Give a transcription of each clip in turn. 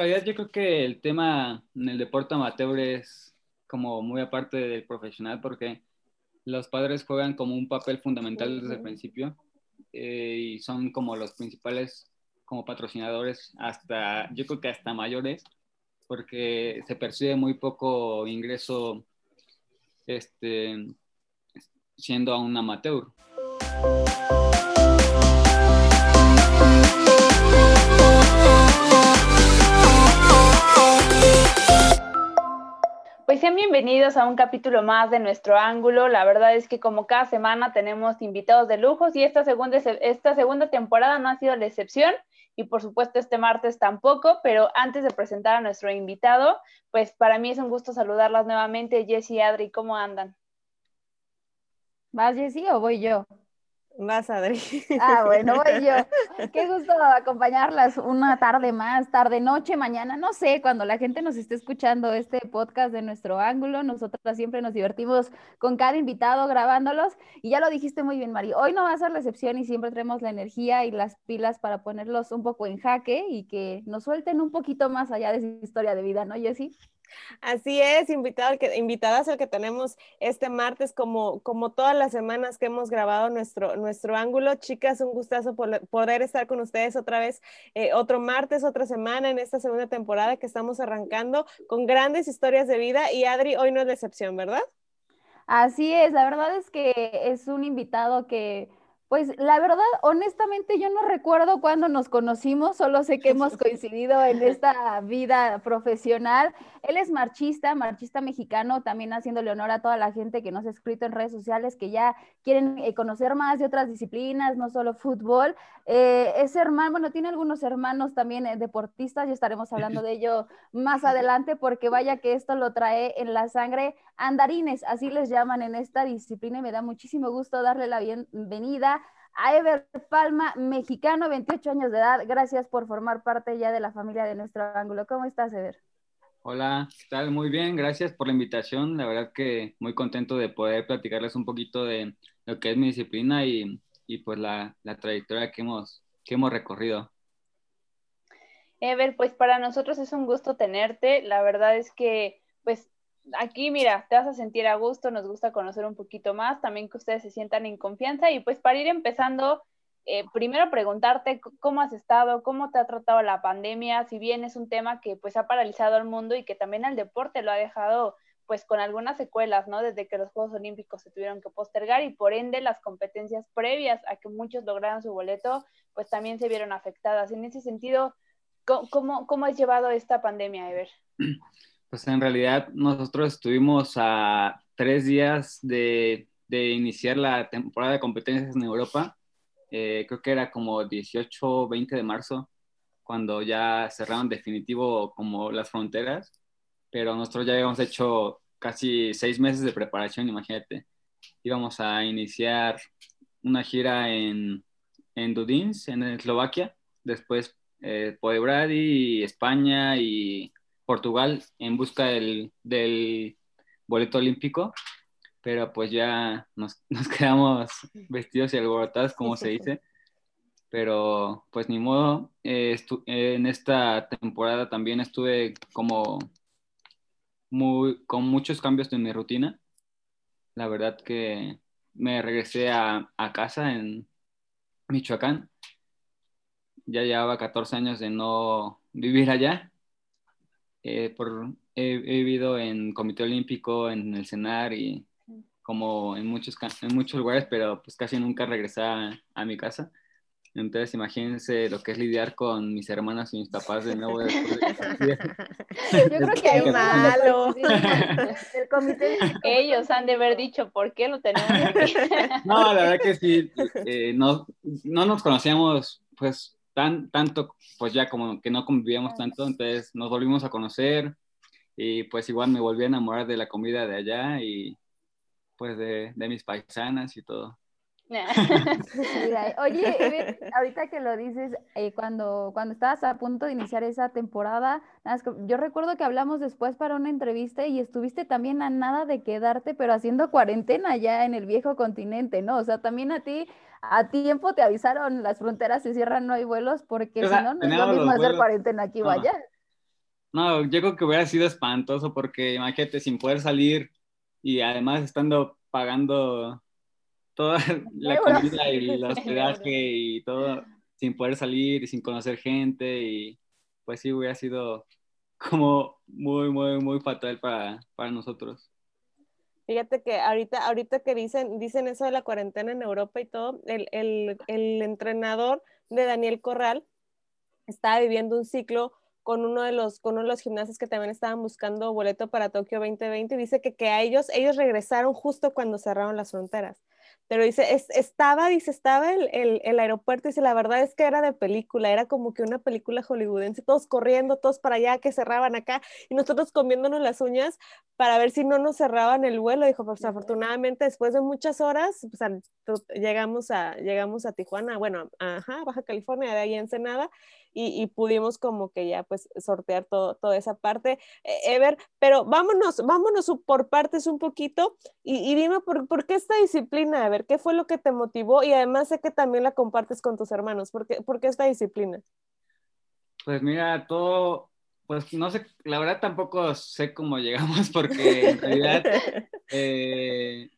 realidad yo creo que el tema en el deporte amateur es como muy aparte del profesional porque los padres juegan como un papel fundamental desde el principio eh, y son como los principales como patrocinadores hasta, yo creo que hasta mayores, porque se percibe muy poco ingreso este, siendo un amateur. Sean bienvenidos a un capítulo más de nuestro ángulo. La verdad es que como cada semana tenemos invitados de lujos y esta segunda, esta segunda temporada no ha sido la excepción y por supuesto este martes tampoco, pero antes de presentar a nuestro invitado, pues para mí es un gusto saludarlas nuevamente. Jessy y Adri, ¿cómo andan? ¿Vas Jessy o voy yo? Más, Adri. Ah, bueno, voy yo. Qué gusto acompañarlas una tarde más, tarde, noche, mañana, no sé, cuando la gente nos esté escuchando este podcast de nuestro ángulo, nosotras siempre nos divertimos con cada invitado grabándolos y ya lo dijiste muy bien, Mari, hoy no va a ser la excepción y siempre tenemos la energía y las pilas para ponerlos un poco en jaque y que nos suelten un poquito más allá de su historia de vida, ¿no, Jessie? Así es, invitado que, invitadas al que tenemos este martes, como, como todas las semanas que hemos grabado nuestro, nuestro ángulo. Chicas, un gustazo poder estar con ustedes otra vez, eh, otro martes, otra semana en esta segunda temporada que estamos arrancando con grandes historias de vida. Y Adri, hoy no es la excepción, ¿verdad? Así es, la verdad es que es un invitado que pues la verdad, honestamente, yo no recuerdo cuándo nos conocimos, solo sé que hemos coincidido en esta vida profesional. Él es marchista, marchista mexicano, también haciéndole honor a toda la gente que nos ha escrito en redes sociales, que ya quieren eh, conocer más de otras disciplinas, no solo fútbol. Eh, es hermano, bueno, tiene algunos hermanos también eh, deportistas y estaremos hablando de ello más adelante, porque vaya que esto lo trae en la sangre andarines, así les llaman en esta disciplina y me da muchísimo gusto darle la bienvenida a Ever Palma, mexicano, 28 años de edad. Gracias por formar parte ya de la familia de nuestro ángulo. ¿Cómo estás, Ever? Hola, ¿qué tal? Muy bien, gracias por la invitación. La verdad que muy contento de poder platicarles un poquito de lo que es mi disciplina y, y pues la, la, trayectoria que hemos, que hemos recorrido. Ever, pues para nosotros es un gusto tenerte. La verdad es que pues aquí, mira, te vas a sentir a gusto, nos gusta conocer un poquito más, también que ustedes se sientan en confianza y pues para ir empezando, eh, primero preguntarte cómo has estado, cómo te ha tratado la pandemia, si bien es un tema que pues ha paralizado al mundo y que también al deporte lo ha dejado pues con algunas secuelas, ¿no? Desde que los Juegos Olímpicos se tuvieron que postergar y por ende las competencias previas a que muchos lograran su boleto, pues también se vieron afectadas. En ese sentido, ¿cómo, cómo has llevado esta pandemia, Ever? Pues en realidad nosotros estuvimos a tres días de, iniciar la temporada de competencias en Europa. Eh, creo que era como 18, 20 de marzo, cuando ya cerraron definitivo como las fronteras, pero nosotros ya habíamos hecho casi seis meses de preparación, imagínate. Íbamos a iniciar una gira en, en Dudins, en Eslovaquia, después eh, España y Portugal en busca del, boleto olímpico, pero pues ya nos, quedamos vestidos y alborotados, como se dice. Pero pues ni modo, eh, en esta temporada también estuve como muy, con muchos cambios en mi rutina. La verdad que me regresé a, a casa en Michoacán. Ya llevaba 14 años de no vivir allá eh, por, he, vivido en Comité Olímpico, en el CENAR y como en muchos, en muchos lugares, pero pues casi nunca regresaba a, mi casa. Entonces, imagínense lo que es lidiar con mis hermanas y mis papás de nuevo. Yo creo que hay malo. El comité Ellos han de haber dicho, ¿por qué lo tenemos aquí? No, la verdad que sí. Eh, no, no nos conocíamos, pues, tan, tanto, pues ya como que no convivíamos tanto, entonces nos volvimos a conocer y pues igual me volví a enamorar de la comida de allá y pues de, de mis paisanas y todo. oye, ahorita que lo dices, eh, cuando, cuando estabas a punto de iniciar esa temporada, yo recuerdo que hablamos después para una entrevista y estuviste también a nada de quedarte, pero haciendo cuarentena ya en el viejo continente, ¿no? O sea, también a ti, a tiempo te avisaron, las fronteras se cierran, no hay vuelos, porque si no, no es lo mismo hacer cuarentena aquí o allá. No, yo creo que hubiera sido espantoso porque imagínate sin poder salir y además estando pagando toda la comida y el hospedaje y todo sin poder salir y sin conocer gente y pues sí hubiera sido como muy, muy, muy fatal para, para nosotros. Fíjate que ahorita, ahorita que dicen, dicen eso de la cuarentena en Europa y todo, el, el, el entrenador de Daniel Corral estaba viviendo un ciclo con uno de los, con uno de los gimnasios que también estaban buscando boleto para Tokio 2020 y dice que, que a ellos, ellos regresaron justo cuando cerraron las fronteras pero dice, estaba, dice, estaba el, el, el, aeropuerto, dice, la verdad es que era de película, era como que una película hollywoodense, todos corriendo, todos para allá, que cerraban acá, y nosotros comiéndonos las uñas para ver si no nos cerraban el vuelo, dijo, pues afortunadamente después de muchas horas, pues, llegamos, a, llegamos a Tijuana, bueno, ajá, Baja California, de ahí en Ensenada, y, pudimos como que ya pues sortear todo, toda esa parte. E, Ever, pero vámonos, vámonos por partes un poquito y, dime por, por, qué esta disciplina, Ever, qué fue lo que te motivó y además sé que también la compartes con tus hermanos, ¿por qué, por qué esta disciplina? Pues mira, todo, pues no sé, la verdad tampoco sé cómo llegamos porque en realidad... Eh,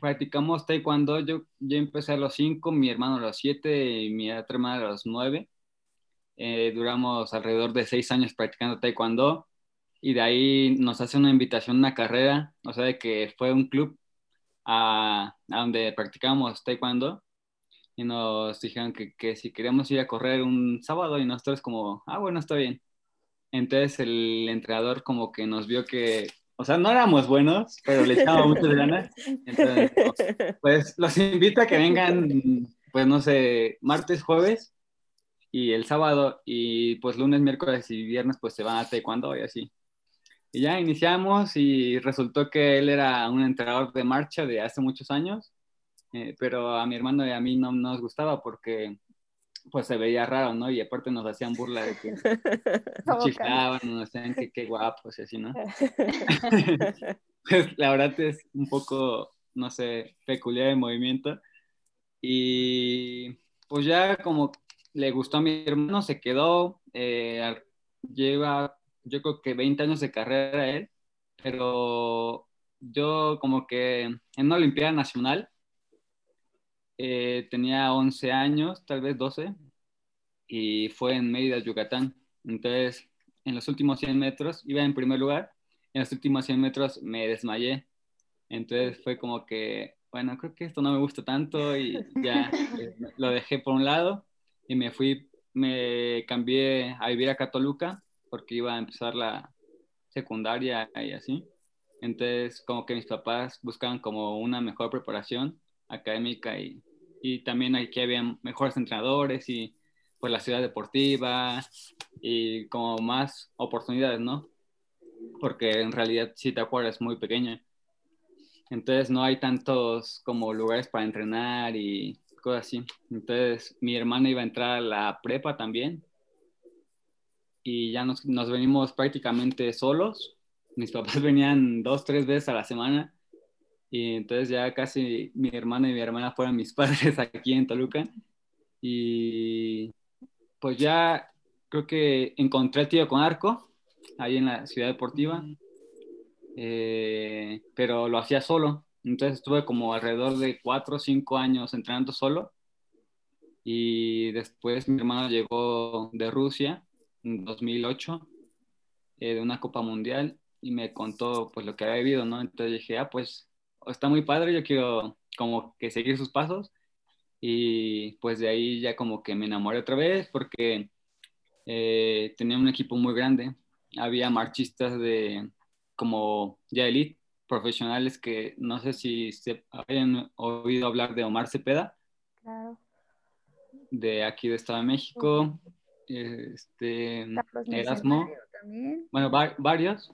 practicamos taekwondo, yo, yo empecé a los 5, mi hermano a los 7 y mi otra hermana a los 9. Eh, duramos alrededor de seis años practicando taekwondo y de ahí nos hace una invitación a una carrera, o sea, de que fue un club a, donde practicamos taekwondo y nos dijeron que, que, si queríamos ir a correr un sábado y nosotros como, ah, bueno, está bien. Entonces el entrenador como que nos vio que, o sea, no éramos buenos, pero le echábamos muchas ganas. Entonces, pues los invito a que vengan, pues no sé, martes, jueves y el sábado y pues lunes, miércoles y viernes pues se van a taekwondo y así. Y ya iniciamos y resultó que él era un entrenador de marcha de hace muchos años, eh, pero a mi hermano y a mí no nos gustaba porque pues se veía raro, ¿no? Y aparte nos hacían burla de que nos chicaban, nos decían que qué guapos y así, ¿no? pues la verdad es un poco, no sé, peculiar el movimiento. Y pues ya como le gustó a mi hermano, se quedó, eh, lleva yo creo que 20 años de carrera él, pero yo como que en una Olimpiada Nacional eh, tenía 11 años, tal vez 12, y fue en Mérida, Yucatán. Entonces, en los últimos 100 metros, iba en primer lugar, en los últimos 100 metros me desmayé. Entonces fue como que, bueno, creo que esto no me gusta tanto y ya eh, lo dejé por un lado y me fui, me cambié a vivir a Toluca porque iba a empezar la secundaria y así. Entonces, como que mis papás buscaban como una mejor preparación académica y, y también aquí había mejores entrenadores y pues la ciudad deportiva y como más oportunidades, ¿no? Porque en realidad si te acuerdas es muy pequeña. Entonces no hay tantos como lugares para entrenar y así. Entonces, mi hermana iba a entrar a la prepa también. Y ya nos, nos venimos prácticamente solos. Mis papás venían dos, tres veces a la semana. Y entonces ya casi mi hermana y mi hermana fueron mis padres aquí en Toluca. Y pues ya creo que encontré el tío con arco ahí en la ciudad deportiva. Eh, pero lo hacía solo. Entonces estuve como alrededor de cuatro o cinco años entrenando solo. Y después mi hermano llegó de Rusia en 2008, eh, de una Copa Mundial, y me contó pues lo que había vivido, ¿no? Entonces dije, ah, pues está muy padre, yo quiero como que seguir sus pasos. Y pues de ahí ya como que me enamoré otra vez porque eh, tenía un equipo muy grande. Había marchistas de como ya elite profesionales que no sé si se habían oído hablar de Omar Cepeda. De aquí de Estado de México. Este, Erasmo. Bueno, varios.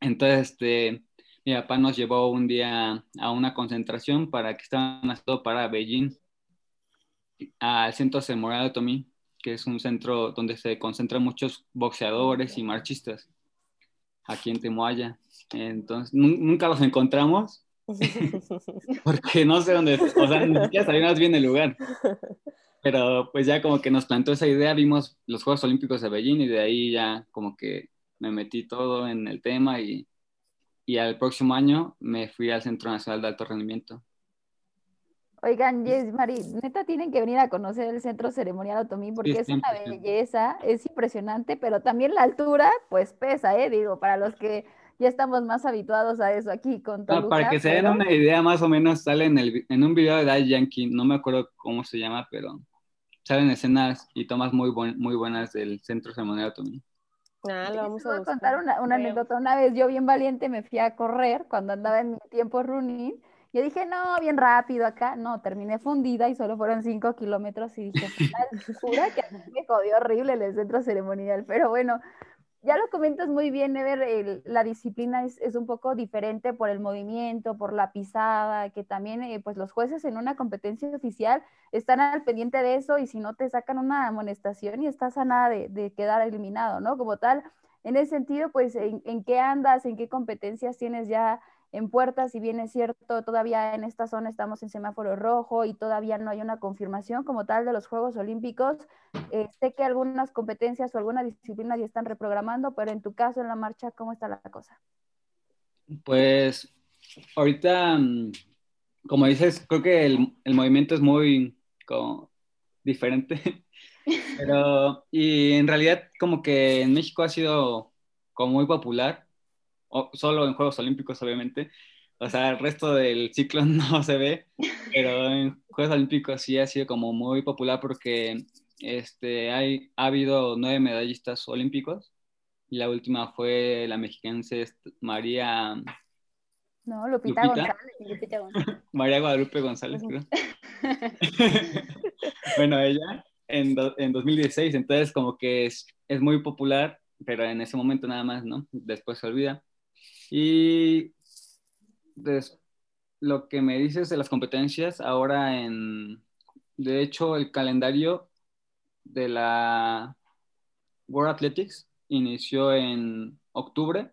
Entonces, este, mi papá nos llevó un día a una concentración para que estaban haciendo para Beijing, al centro de Tomí, que es un centro donde se concentran muchos boxeadores y marchistas, aquí en Temoaya. Entonces, nunca los encontramos. porque no sé dónde, o sea, ni siquiera sabíamos bien el lugar. Pero pues ya como que nos plantó esa idea, vimos los Juegos Olímpicos de Beijing y de ahí ya como que me metí todo en el tema y, y al próximo año me fui al Centro Nacional de Alto Rendimiento. Oigan, Jess, Mari, neta tienen que venir a conocer el Centro Ceremonial Otomí porque es una belleza, es impresionante, pero también la altura, pues pesa, ¿eh? Digo, para los que ya estamos más habituados a eso aquí con Toluca. para que se den una idea, más o menos sale en, el, en un video de Dai Yankee, no me acuerdo cómo se llama, pero salen escenas y tomas muy, muy buenas del Centro Ceremonial Otomí. Ah, lo vamos a, a contar una, una anécdota. Una vez yo bien valiente me fui a correr cuando andaba en mi tiempo running yo dije, no, bien rápido acá. No, terminé fundida y solo fueron cinco kilómetros y dije, jura que a mí me jodió horrible el centro ceremonial. Pero bueno, ya lo comentas muy bien, Ever, la disciplina es, es, un poco diferente por el movimiento, por la pisada, que también eh, pues los jueces en una competencia oficial están al pendiente de eso y si no te sacan una amonestación y estás a nada de, de quedar eliminado, ¿no? Como tal, en ese sentido, pues, ¿en, ¿en, qué andas? ¿En qué competencias tienes ya en puertas, si bien es cierto, todavía en esta zona estamos en semáforo rojo y todavía no hay una confirmación como tal de los Juegos Olímpicos. Eh, sé que algunas competencias o algunas disciplinas ya están reprogramando, pero en tu caso, en la marcha, ¿cómo está la cosa? Pues ahorita, mm, como dices, creo que el, movimiento es muy diferente. Pero, y en realidad como que en México ha sido como muy popular solo en Juegos Olímpicos, obviamente. O sea, el resto del ciclo no se ve, pero en Juegos Olímpicos sí ha sido como muy popular porque este, hay, ha habido nueve medallistas olímpicos y la última fue la mexiquense María... No, Lupita, González. María Guadalupe González, creo. bueno, ella en, en 2016, entonces como que es, es muy popular, pero en ese momento nada más, ¿no? Después se olvida. Y lo que me dices de las competencias, ahora en, de hecho, el calendario de la World Athletics inició en octubre.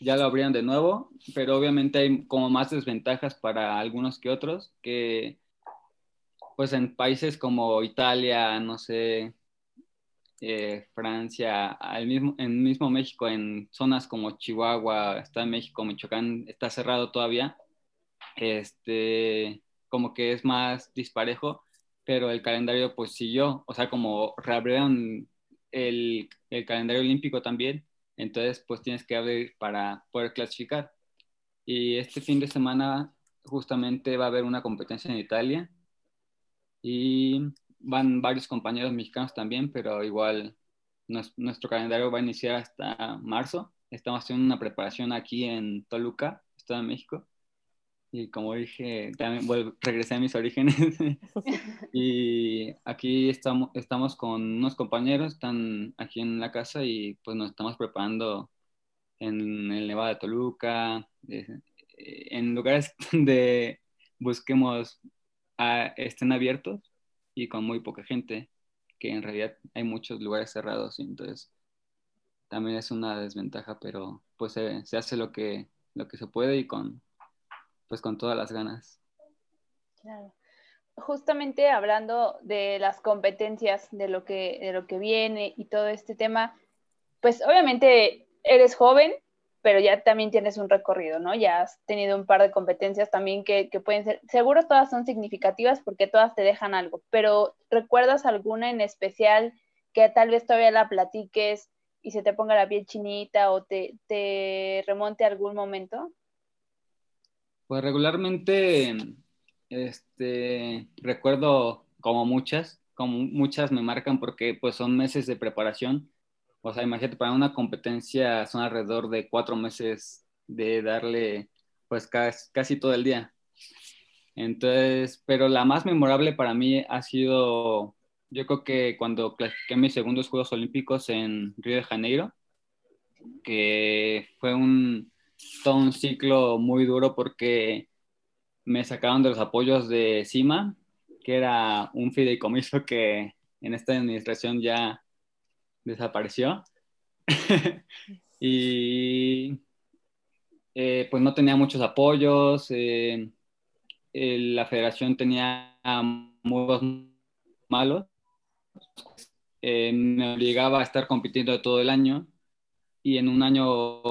Ya lo abrieron de nuevo, pero obviamente hay como más desventajas para algunos que otros, que pues en países como Italia, no sé, eh, Francia, mismo, en mismo México, en zonas como Chihuahua, está en México, Michoacán, está cerrado todavía, este, como que es más disparejo, pero el calendario pues siguió, o sea, como reabrieron el, el calendario olímpico también, entonces pues tienes que abrir para poder clasificar. Y este fin de semana justamente va a haber una competencia en Italia y van varios compañeros mexicanos también, pero igual nuestro calendario va a iniciar hasta marzo. Estamos haciendo una preparación aquí en Toluca, Estado de México. Y como dije, regresé a mis orígenes. y aquí estamos, estamos con unos compañeros, están aquí en la casa y pues nos estamos preparando en el Nevada de Toluca, eh, en lugares donde busquemos a, estén abiertos y con muy poca gente, que en realidad hay muchos lugares cerrados, y entonces también es una desventaja, pero pues se, se, hace lo que, lo que se puede y con, pues con todas las ganas. Claro. Justamente hablando de las competencias, de lo que, de lo que viene y todo este tema, pues obviamente eres joven, pero ya también tienes un recorrido, ¿no? Ya has tenido un par de competencias también que, pueden ser, seguro todas son significativas porque todas te dejan algo, pero ¿recuerdas alguna en especial que tal vez todavía la platiques y se te ponga la piel chinita o te, te remonte a algún momento? Pues regularmente, este, recuerdo como muchas, como muchas me marcan porque pues son meses de preparación o sea, imagínate, para una competencia son alrededor de cuatro meses de darle pues casi, todo el día. Entonces, pero la más memorable para mí ha sido, yo creo que cuando clasifiqué mis segundos Juegos Olímpicos en Río de Janeiro, que fue un, todo un ciclo muy duro porque me sacaron de los apoyos de CIMA, que era un fideicomiso que en esta administración ya desapareció. y eh, pues no tenía muchos apoyos. Eh, la federación tenía muy malos, eh, me obligaba a estar compitiendo todo el año y en un año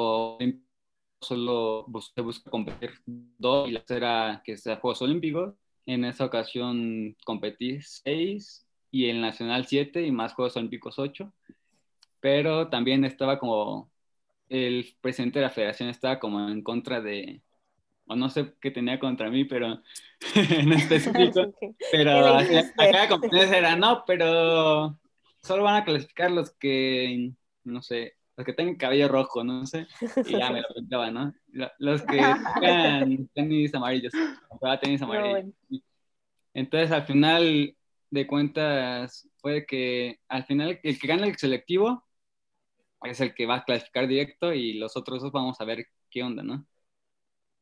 solo se busca competir dos y la tercera que sea Juegos Olímpicos. En esa ocasión competí seis y en Nacional siete y más Juegos Olímpicos ocho. Pero también estaba como el presidente de la federación estaba como en contra de, o no sé qué tenía contra mí, pero en específico, pero acá competencia era, no, pero solo van a clasificar los que, no sé, los que tengan cabello rojo, no sé, y ya me lo pintaba, ¿no? Los que tengan tenis amarillos, tenis amarillos. Entonces, al final de cuentas, fue que al final el que gana el selectivo es el que va a clasificar directo y los otros dos vamos a ver qué onda, ¿no?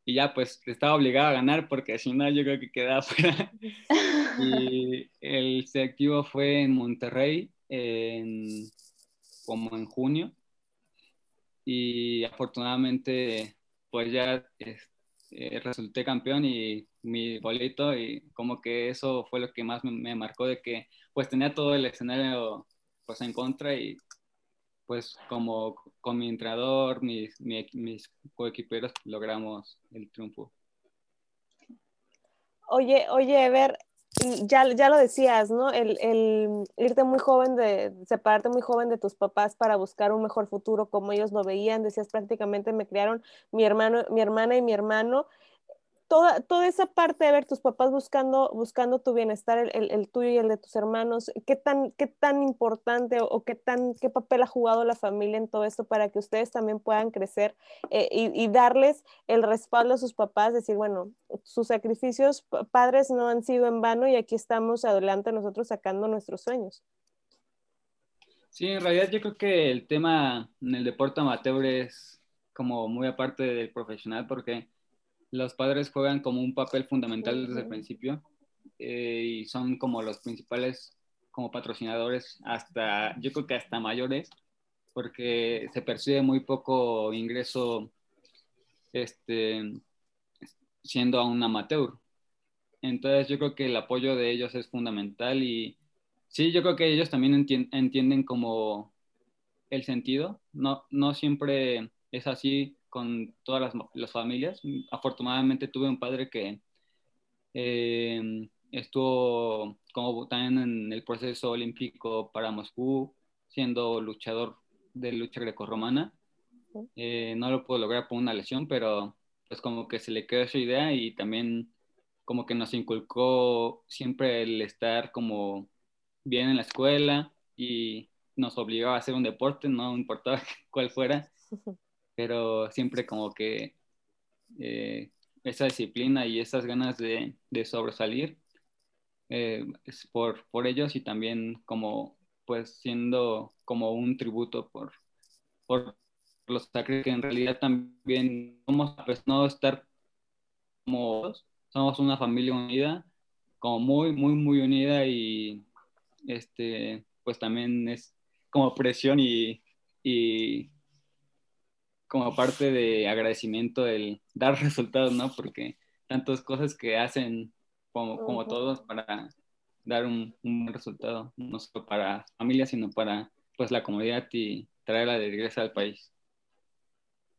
Y ya pues estaba obligado a ganar porque si no yo creo que quedaba fuera. y el selectivo fue en Monterrey en, como en junio y afortunadamente pues ya eh, resulté campeón y mi boleto y como que eso fue lo que más me, marcó de que pues tenía todo el escenario pues en contra y pues como con mi entrenador, mis, mis coequiperos logramos el triunfo. Oye, oye, ver, ya, ya lo decías, ¿no? El, el, irte muy joven, de separarte muy joven de tus papás para buscar un mejor futuro como ellos lo veían, decías prácticamente me criaron mi hermano, mi hermana y mi hermano toda, toda esa parte de ver tus papás buscando, buscando tu bienestar, el, el, tuyo y el de tus hermanos, ¿qué tan, qué tan importante o, qué, tan, qué papel ha jugado la familia en todo esto para que ustedes también puedan crecer eh, y, y, darles el respaldo a sus papás, decir, bueno, sus sacrificios padres no han sido en vano y aquí estamos adelante nosotros sacando nuestros sueños? Sí, en realidad yo creo que el tema en el deporte amateur es como muy aparte del profesional porque los padres juegan como un papel fundamental desde el principio eh, y son como los principales como patrocinadores hasta, yo creo que hasta mayores, porque se percibe muy poco ingreso este, siendo un amateur. Entonces yo creo que el apoyo de ellos es fundamental y sí, yo creo que ellos también entienden como el sentido. No, no siempre es así con todas las, familias. Afortunadamente tuve un padre que eh, estuvo como también en el proceso olímpico para Moscú, siendo luchador de lucha grecorromana. Eh, no lo pudo lograr por una lesión, pero pues como que se le quedó esa idea y también como que nos inculcó siempre el estar como bien en la escuela y nos obligaba a hacer un deporte, no importaba cuál fuera pero siempre como que eh, esa disciplina y esas ganas de, sobresalir eh, es por, por ellos y también como pues siendo como un tributo por, por los sacrificios que en realidad también somos pues no estar como somos una familia unida como muy muy muy unida y este pues también es como presión y, y como parte de agradecimiento el dar resultados, ¿no? Porque tantas cosas que hacen como, como todos para dar un, un resultado, no solo para familia, sino para pues la comunidad y traerla de regreso al país.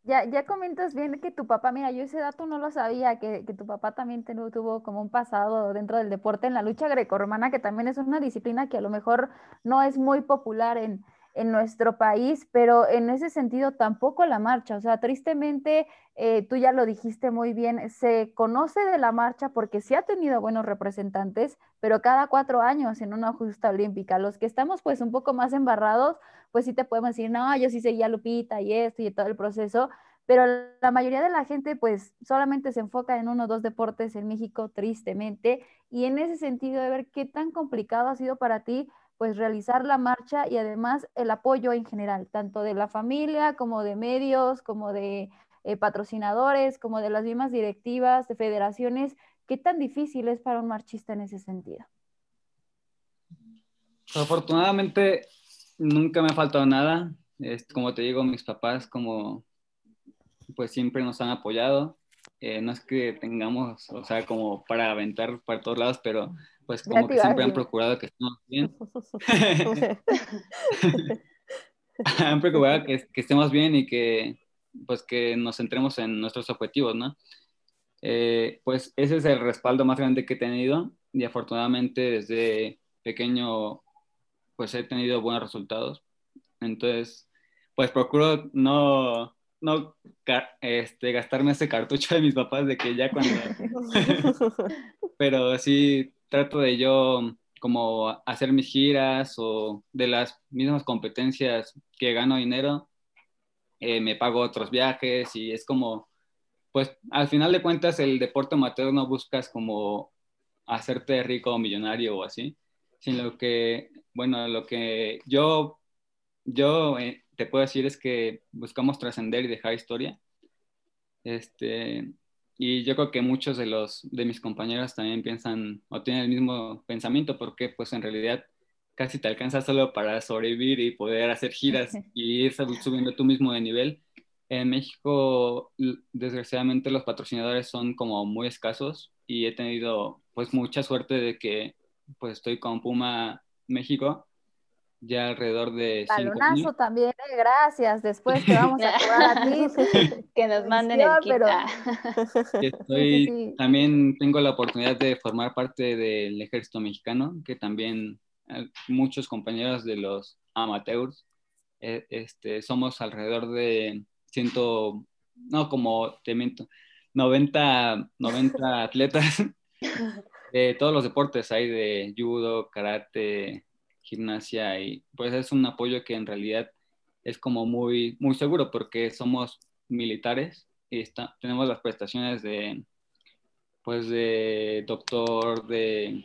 Ya, ya comentas bien que tu papá, mira, yo ese dato no lo sabía, que, que tu papá también tuvo como un pasado dentro del deporte en la lucha grecorromana, que también es una disciplina que a lo mejor no es muy popular en, en nuestro país, pero en ese sentido tampoco la marcha. O sea, tristemente, eh, tú ya lo dijiste muy bien, se conoce de la marcha porque sí ha tenido buenos representantes, pero cada cuatro años en una justa olímpica. Los que estamos pues un poco más embarrados, pues sí te podemos decir, no, yo sí seguía Lupita y esto y todo el proceso, pero la mayoría de la gente pues solamente se enfoca en uno o dos deportes en México, tristemente, y en ese sentido de ver qué tan complicado ha sido para ti pues realizar la marcha y además el apoyo en general, tanto de la familia como de medios, como de eh, patrocinadores, como de las mismas directivas, de federaciones. ¿Qué tan difícil es para un marchista en ese sentido? Afortunadamente nunca me ha faltado nada. Como te digo, mis papás como pues siempre nos han apoyado. Eh, no es que tengamos, o sea, como para aventar para todos lados, pero pues como que siempre han procurado que estemos bien. han procurado que, que, estemos bien y que pues que nos centremos en nuestros objetivos, ¿no? Eh, pues ese es el respaldo más grande que he tenido y afortunadamente desde pequeño pues he tenido buenos resultados. Entonces, pues procuro no, no este, gastarme ese cartucho de mis papás de que ya cuando... Pero sí trato de yo como hacer mis giras o de las mismas competencias que gano dinero, eh, me pago otros viajes y es como, pues al final de cuentas el deporte amateur no buscas como hacerte rico o millonario o así, sino que, bueno, lo que yo, yo eh, te puedo decir es que buscamos trascender y dejar historia. Este, y yo creo que muchos de los de mis compañeros también piensan o tienen el mismo pensamiento porque pues en realidad casi te alcanza solo para sobrevivir y poder hacer giras y ir subiendo tú mismo de nivel. En México, desgraciadamente, los patrocinadores son como muy escasos y he tenido pues mucha suerte de que pues estoy con Puma México ya alrededor de Balonazo también, eh, gracias. Después te vamos a cobrar a ti. que nos manden el kit. Pero... Estoy, También tengo la oportunidad de formar parte del ejército mexicano, que también eh, muchos compañeros de los amateurs, eh, este, somos alrededor de ciento, no, como te miento, 90, 90 atletas de todos los deportes, hay de judo, karate, gimnasia y pues es un apoyo que en realidad es como muy, muy seguro porque somos militares y está, tenemos las prestaciones de, pues de doctor, de,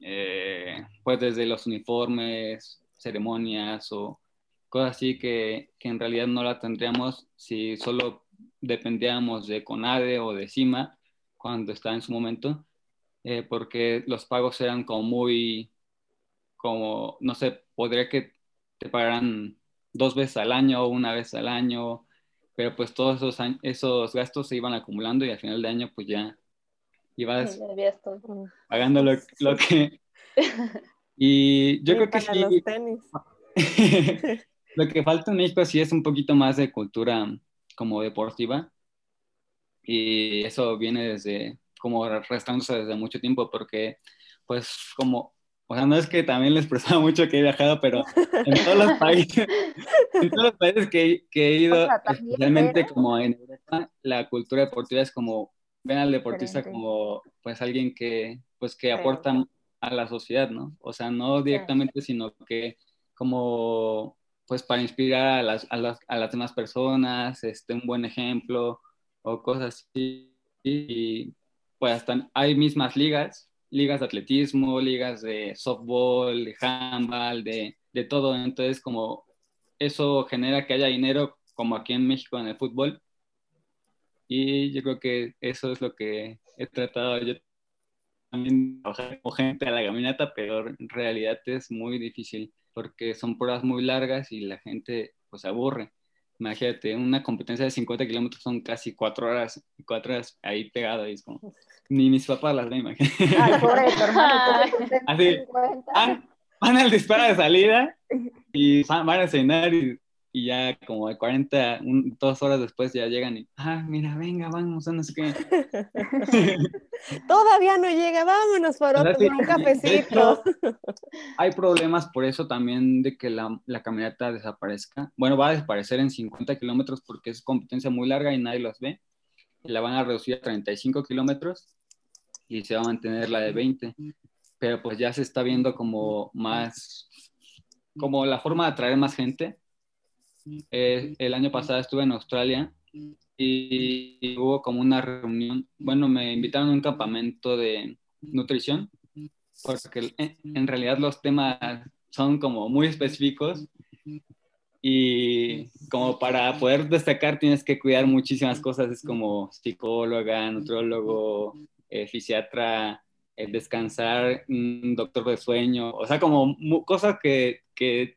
eh, pues desde los uniformes, ceremonias o cosas así que, que, en realidad no la tendríamos si solo dependíamos de CONADE o de CIMA cuando estaba en su momento, eh, porque los pagos eran como muy, como, no sé, podría que te pagaran dos veces al año o una vez al año, pero pues todos esos, esos gastos se iban acumulando y al final de año pues ya ibas pagando lo, lo que... Y yo creo que sí... lo que falta en México sí es un poquito más de cultura como deportiva. Y eso viene desde como restándose desde mucho tiempo porque pues como o sea, no es que también les prestaba mucho que he viajado, pero en todos los países, en todos los países que, que he ido, especialmente como en Europa, la cultura deportiva es como, ven al deportista como pues alguien que, pues que aporta a la sociedad, ¿no? O sea, no directamente, sino que como, pues para inspirar a las, a las, a las demás personas, este, un buen ejemplo o cosas así. Y pues hasta hay mismas ligas ligas de atletismo, ligas de softball, de handball, de, de todo. Entonces, como eso genera que haya dinero, como aquí en México en el fútbol. Y yo creo que eso es lo que he tratado yo también trabajar con gente a la caminata, pero en realidad es muy difícil porque son pruebas muy largas y la gente pues aburre. Imagínate, una competencia de 50 kilómetros son casi cuatro horas, cuatro horas ahí pegado y es como, ni mis papás las ven, imagínate. Ay, pobre hermano, Así, van, van, al disparo de salida y van a cenar y y ya como de 40, dos horas después ya llegan y, ah, mira, venga, vamos, no sé qué. Todavía no llega, vámonos por otro, un cafecito. hay problemas por eso también de que la, la, caminata desaparezca. Bueno, va a desaparecer en 50 kilómetros porque es competencia muy larga y nadie los ve. La van a reducir a 35 kilómetros y se va a mantener la de 20. Pero pues ya se está viendo como más, como la forma de atraer más gente eh, el año pasado estuve en Australia y, hubo como una reunión, bueno, me invitaron a un campamento de nutrición, porque en, realidad los temas son como muy específicos y como para poder destacar tienes que cuidar muchísimas cosas, es como psicóloga, nutrólogo, eh, fisiatra, el descansar, un doctor de sueño, o sea, como cosas que, que,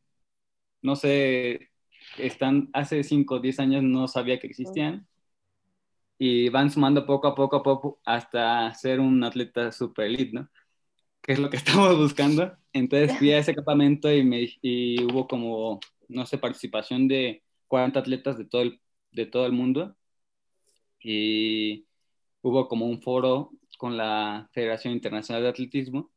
no sé, están hace 5 o 10 años no sabía que existían y van sumando poco a poco a poco hasta ser un atleta super elite, ¿no? qué es lo que estamos buscando. Entonces fui a ese campamento y, me, y hubo como, no sé, participación de 40 atletas de todo el, de todo el mundo. Y hubo como un foro con la Federación Internacional de Atletismo,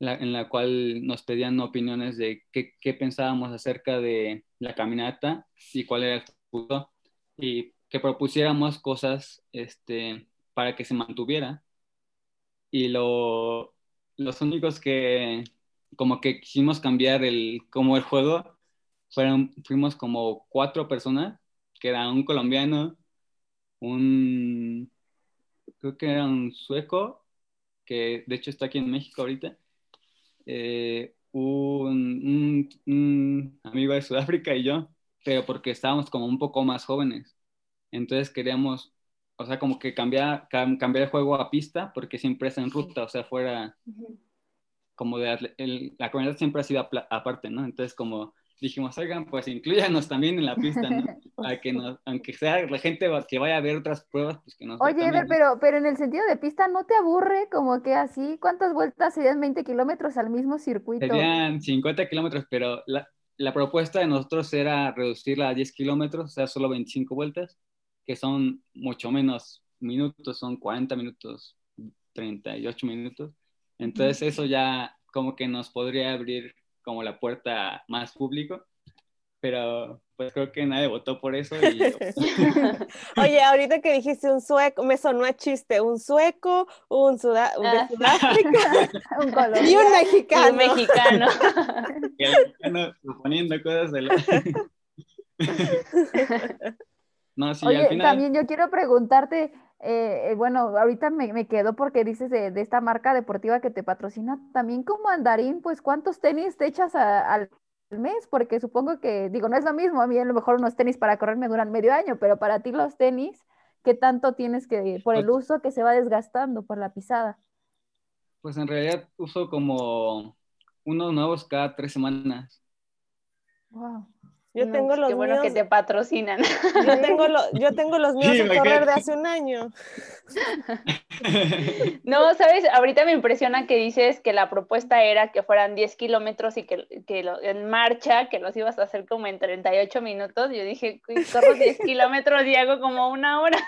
en la cual nos pedían opiniones de qué, qué, pensábamos acerca de la caminata y cuál era el futuro, y que propusiéramos cosas este, para que se mantuviera. Y lo, los únicos que como que quisimos cambiar el, como el juego, fueron, fuimos como cuatro personas, que era un colombiano, un, creo que era un sueco, que de hecho está aquí en México ahorita, eh, un, un, amigo de Sudáfrica y yo, pero porque estábamos como un poco más jóvenes. Entonces queríamos, o sea, como que cambiar, cambiar el juego a pista, porque siempre es en ruta, o sea, fuera como de, el, la comunidad siempre ha sido aparte, ¿no? Entonces como dijimos, oigan, pues incluyanos también en la pista, ¿no? Para que nos, aunque sea la gente que vaya a ver otras pruebas, pues que nos... Oye, pero, pero en el sentido de pista, ¿no te aburre como que así? ¿Cuántas vueltas serían 20 kilómetros al mismo circuito? Serían 50 kilómetros, pero la, la, propuesta de nosotros era reducirla a 10 kilómetros, o sea, solo 25 vueltas, que son mucho menos minutos, son 40 minutos, 38 minutos. Entonces eso ya como que nos podría abrir como la puerta más público, pero pues creo que nadie votó por eso. Oye, ahorita que dijiste un sueco, me sonó a chiste, un sueco, un, de ah. Sudáfrica un y un mexicano. un mexicano. mexicano poniendo cosas de la... no, sí, Oye, al final... también yo quiero preguntarte, eh, bueno, ahorita me, me, quedo porque dices de, de, esta marca deportiva que te patrocina, también como andarín, pues ¿cuántos tenis te echas al mes? Porque supongo que, digo, no es lo mismo, a mí a lo mejor unos tenis para correr me duran medio año, pero para ti los tenis, ¿qué tanto tienes que, por el pues uso que se va desgastando por la pisada? Pues en realidad uso como unos nuevos cada tres semanas. Wow. Yo tengo los qué bueno que te patrocinan. Yo tengo, yo tengo los míos sí, correr de hace un año. No, sabes, ahorita me impresiona que dices que la propuesta era que fueran 10 kilómetros y que, que en marcha, que los ibas a hacer como en 38 minutos. Yo dije, corro 10 kilómetros y hago como una hora.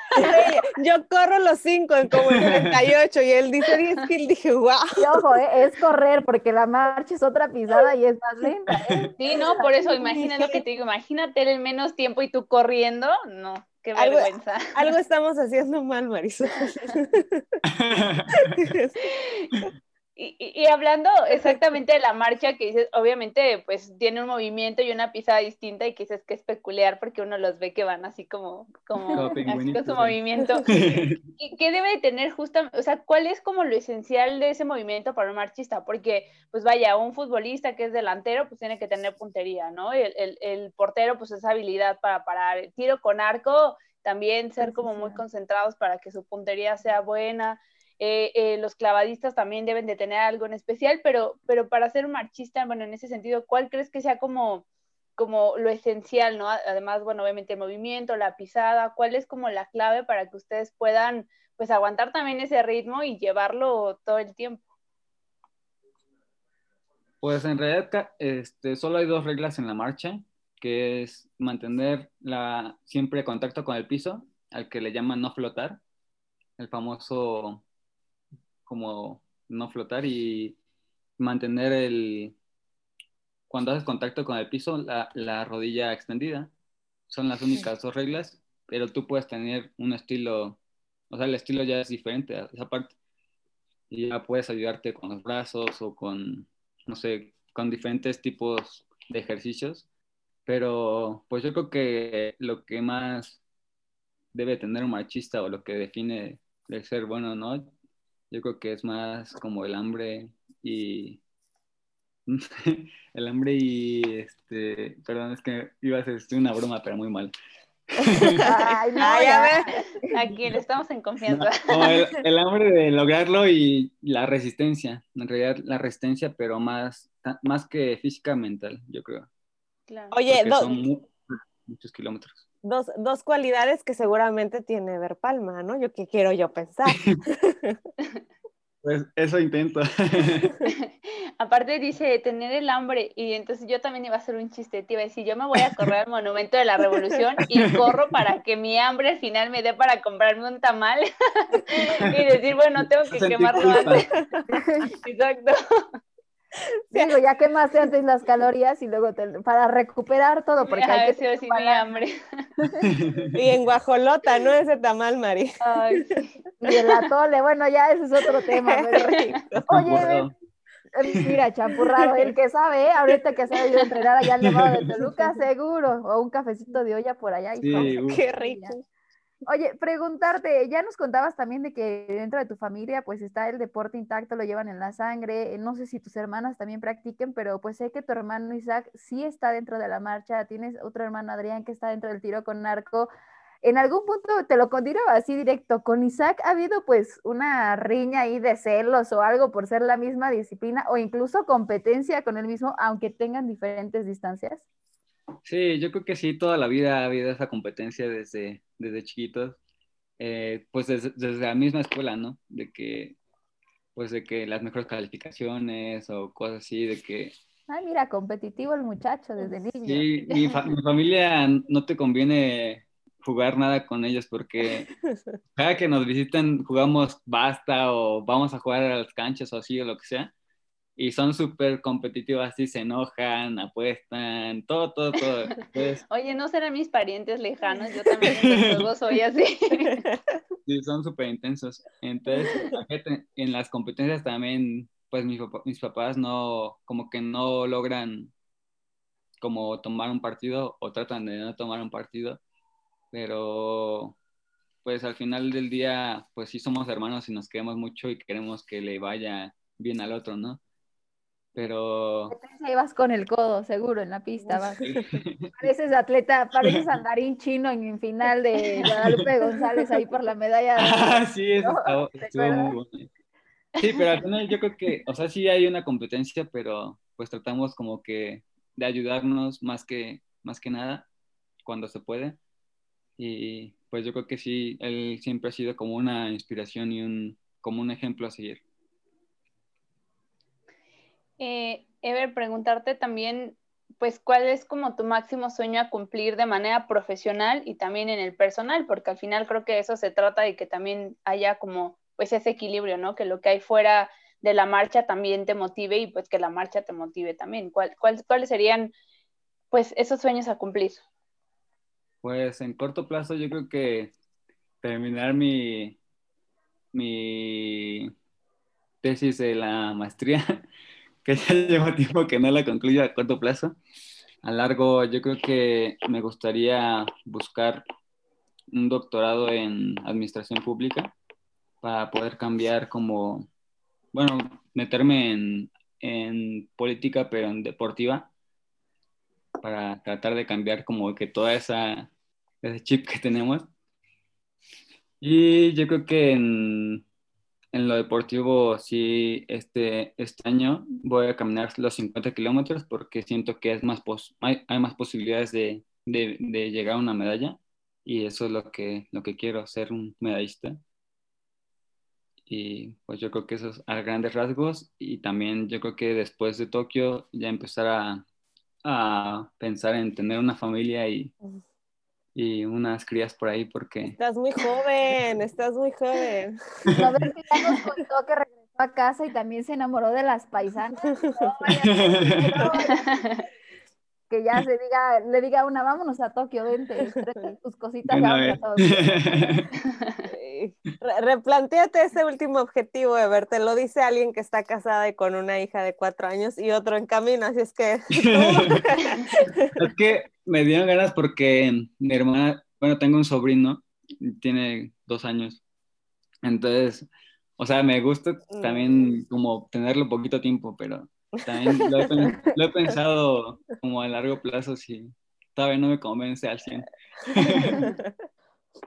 Yo corro los 5 en como en 38 y él dice 10 kilómetros. Dije, wow. Y ojo, eh, es correr porque la marcha es otra pisada y es más lenta. ¿eh? Sí, no, por eso imagínate lo que te digo, imagínate el menos tiempo y tú corriendo, no. Qué vergüenza. Algo, estamos haciendo mal, Marisol. Y, hablando exactamente de la marcha que dices, obviamente pues tiene un movimiento y una pisada distinta y que dices que es peculiar porque uno los ve que van así como, como así con su movimiento. ¿Y qué debe tener justamente, o sea, cuál es como lo esencial de ese movimiento para un marchista? Porque pues vaya, un futbolista que es delantero pues tiene que tener puntería, ¿no? El, el, el portero pues es habilidad para parar, tiro con arco, también ser como muy concentrados para que su puntería sea buena eh, eh, los clavadistas también deben de tener algo en especial, pero, pero para ser marchista, bueno, en ese sentido, ¿cuál crees que sea como, como lo esencial, ¿no? Además, bueno, obviamente el movimiento, la pisada, ¿cuál es como la clave para que ustedes puedan, pues, aguantar también ese ritmo y llevarlo todo el tiempo? Pues en realidad este, solo hay dos reglas en la marcha, que es mantener la, siempre contacto con el piso, al que le llaman no flotar, el famoso como no flotar y mantener el, cuando haces contacto con el piso, la, rodilla extendida. Son las únicas dos reglas, pero tú puedes tener un estilo, o sea, el estilo ya es diferente esa parte. Y ya puedes ayudarte con los brazos o con, no sé, con diferentes tipos de ejercicios. Pero pues yo creo que lo que más debe tener un machista o lo que define el ser bueno no yo creo que es más como el hambre y el hambre y este, perdón, es que iba a ser una broma, pero muy mal. Ay, no, ya Aquí estamos en confianza. el, hambre de lograrlo y la resistencia, en realidad la resistencia, pero más, más que física, mental, yo creo. Oye, son muchos kilómetros. Dos, dos, cualidades que seguramente tiene Ver Palma, ¿no? Yo que quiero yo pensar. Pues eso intento. Aparte dice tener el hambre y entonces yo también iba a hacer un chiste, te iba a decir, yo me voy a correr al Monumento de la Revolución y corro para que mi hambre al final me dé para comprarme un tamal y decir, bueno, tengo que quemarlo antes. Exacto. Digo, ya quemaste antes las calorías y luego para recuperar todo, porque hay que decir mi hambre. Y en guajolota, ¿no? Ese tamal, Mari. Y el atole, bueno, ya ese es otro tema. Oye, eh, mira, champurrado, el que sabe, ¿eh? ahorita que se ha ido a entrenar allá al Nevado de Toluca, seguro, o un cafecito de olla por allá. Sí, qué rico. Oye, preguntarte, ya nos contabas también de que dentro de tu familia pues está el deporte intacto, lo llevan en la sangre, no sé si tus hermanas también practiquen, pero pues sé que tu hermano Isaac sí está dentro de la marcha, tienes otro hermano Adrián que está dentro del tiro con narco. En algún punto te lo contigo así directo, con Isaac ha habido pues una riña ahí de celos o algo por ser la misma disciplina o incluso competencia con el mismo, aunque tengan diferentes distancias. Sí, yo creo que sí, toda la vida ha habido esa competencia desde, desde chiquitos, eh, pues desde, la misma escuela, ¿no? De que, pues de que las mejores calificaciones o cosas así, de que... Ay, mira, competitivo el muchacho desde niño. Sí, mi, mi familia no te conviene jugar nada con ellos porque cada que nos visitan jugamos basta o vamos a jugar a las canchas o así o lo que sea y son súper competitivas y se enojan, apuestan, todo, todo, todo. Oye, ¿no serán mis parientes lejanos? Yo también en soy así. Sí, son súper intensos. Entonces, en las competencias también, pues mis, mis papás no, como que no logran como tomar un partido o tratan de no tomar un partido, pero pues al final del día, pues sí somos hermanos y nos queremos mucho y queremos que le vaya bien al otro, ¿no? Pero... Te ibas con el codo, seguro, en la pista. Vas. Pareces atleta, pareces andarín chino en el final de Guadalupe González ahí por la medalla. Ah, sí, eso estuvo muy bueno. Sí, pero al final yo creo que, o sea, sí hay una competencia, pero pues tratamos como que de ayudarnos más que, más que nada cuando se puede. Y pues yo creo que sí, él siempre ha sido como una inspiración y un, como un ejemplo a seguir. Eh, Ever, preguntarte también, pues, ¿cuál es como tu máximo sueño a cumplir de manera profesional y también en el personal? Porque al final creo que eso se trata de que también haya como, pues, ese equilibrio, ¿no? Que lo que hay fuera de la marcha también te motive y pues que la marcha te motive también. ¿Cuál, cuáles serían, pues, esos sueños a cumplir? Pues en corto plazo yo creo que terminar mi, mi tesis de la maestría que ya llevo tiempo que no la concluyo a corto plazo. A largo, yo creo que me gustaría buscar un doctorado en administración pública para poder cambiar como, bueno, meterme en, en política, pero en deportiva, para tratar de cambiar como que toda esa, ese chip que tenemos. Y yo creo que en en lo deportivo, sí, este, este año voy a caminar los 50 kilómetros porque siento que es más hay, más posibilidades de, de, de, llegar a una medalla y eso es lo que, lo que quiero, ser un medallista. Y pues yo creo que eso es a grandes rasgos y también yo creo que después de Tokio ya empezar a, a pensar en tener una familia y, y unas crías por ahí porque... Estás muy joven, estás muy joven. A ver que ya nos contó que regresó a casa y también se enamoró de las paisanas. que ya se diga, le diga una, vámonos a Tokio, vente, tus cositas. replanteate ese último objetivo, de verte lo dice alguien que está casada y con una hija de cuatro años y otro en camino, así es que... es que me dieron ganas porque mi hermana, bueno, tengo un sobrino, tiene dos años, entonces, o sea, me gusta también mm. como tenerlo poquito tiempo, pero también lo he, pensado como a largo plazo si todavía no me convence al 100.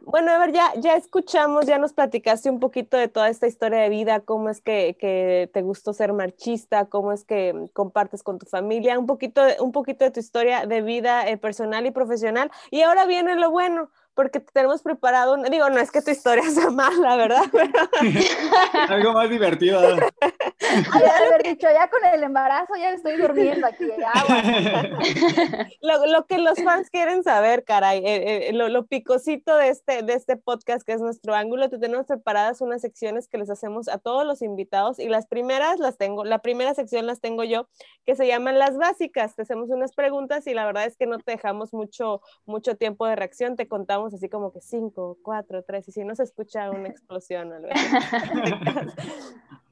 Bueno, a ver, ya, ya escuchamos, ya nos platicaste un poquito de toda esta historia de vida, cómo es que, que te gustó ser marchista, cómo es que compartes con tu familia, un poquito, un poquito de tu historia de vida eh, personal y profesional. Y ahora viene lo bueno, porque tenemos preparado, digo, no es que tu historia sea mala, ¿verdad? Algo más divertido. Ay, haber dicho, ya con el embarazo ya estoy durmiendo aquí. lo, lo, que los fans quieren saber, caray, eh, eh, lo, lo, picosito de este, de este podcast que es nuestro ángulo, te tenemos preparadas unas secciones que les hacemos a todos los invitados y las primeras las tengo, la primera sección las tengo yo, que se llaman las básicas. Te hacemos unas preguntas y la verdad es que no te dejamos mucho, mucho tiempo de reacción, te contamos así como que cinco, cuatro, tres, y si no se escucha una explosión.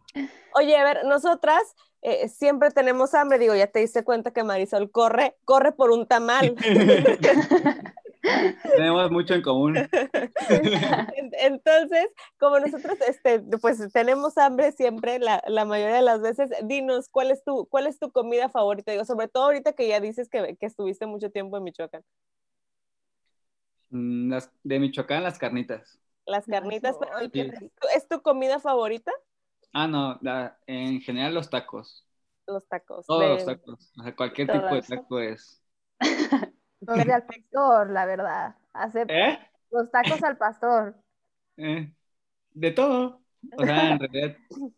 Oye, a ver, nosotras eh, siempre tenemos hambre, digo, ya te diste cuenta que Marisol corre, corre por un tamal. Tenemos mucho en común. Entonces, como nosotros este, pues tenemos hambre siempre, la, la, mayoría de las veces, dinos, ¿cuál es tu, cuál es tu comida favorita? Digo, sobre todo ahorita que ya dices que, que estuviste mucho tiempo en Michoacán. Mm, las, de Michoacán, las carnitas. Las carnitas, pero ¿es tu comida favorita? Ah, no, en general los tacos. Los tacos. Todos los tacos. O sea, cualquier tipo de taco es. al pastor, la verdad. ¿Eh? Los tacos al pastor. Eh, de todo. O sea, en realidad,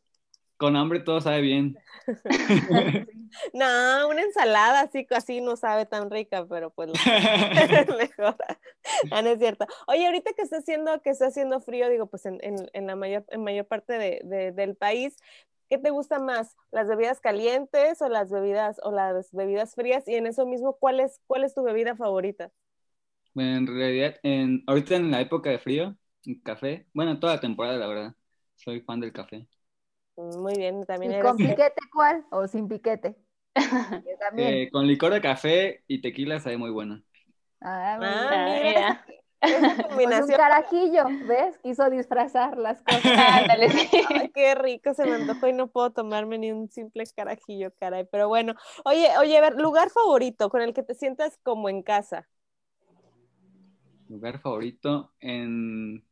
con hambre todo sabe bien. no, una ensalada así, así no sabe tan rica, pero pues mejor. Ah, no es cierto. Oye, ahorita que está haciendo, que está haciendo frío, digo, pues en, en, la mayor, en mayor parte de, del país, ¿qué te gusta más? ¿Las bebidas calientes o las bebidas o las bebidas frías? Y en eso mismo, ¿cuál es, cuál es tu bebida favorita? Bueno, en realidad, en, ahorita en la época de frío, café, bueno, toda la temporada, la verdad, soy fan del café. Mm, muy bien, también. ¿Y con piquete cuál? ¿O sin piquete? Eh, con licor de café y tequila sabe muy bueno. Ah, ah mira. un carajillo, ¿ves? Quiso disfrazar las cosas. Ay, qué rico se me antojó y no puedo tomarme ni un simple carajillo, caray. Pero bueno, oye, oye, a ver, lugar favorito con el que te sientas como en casa. Lugar favorito en.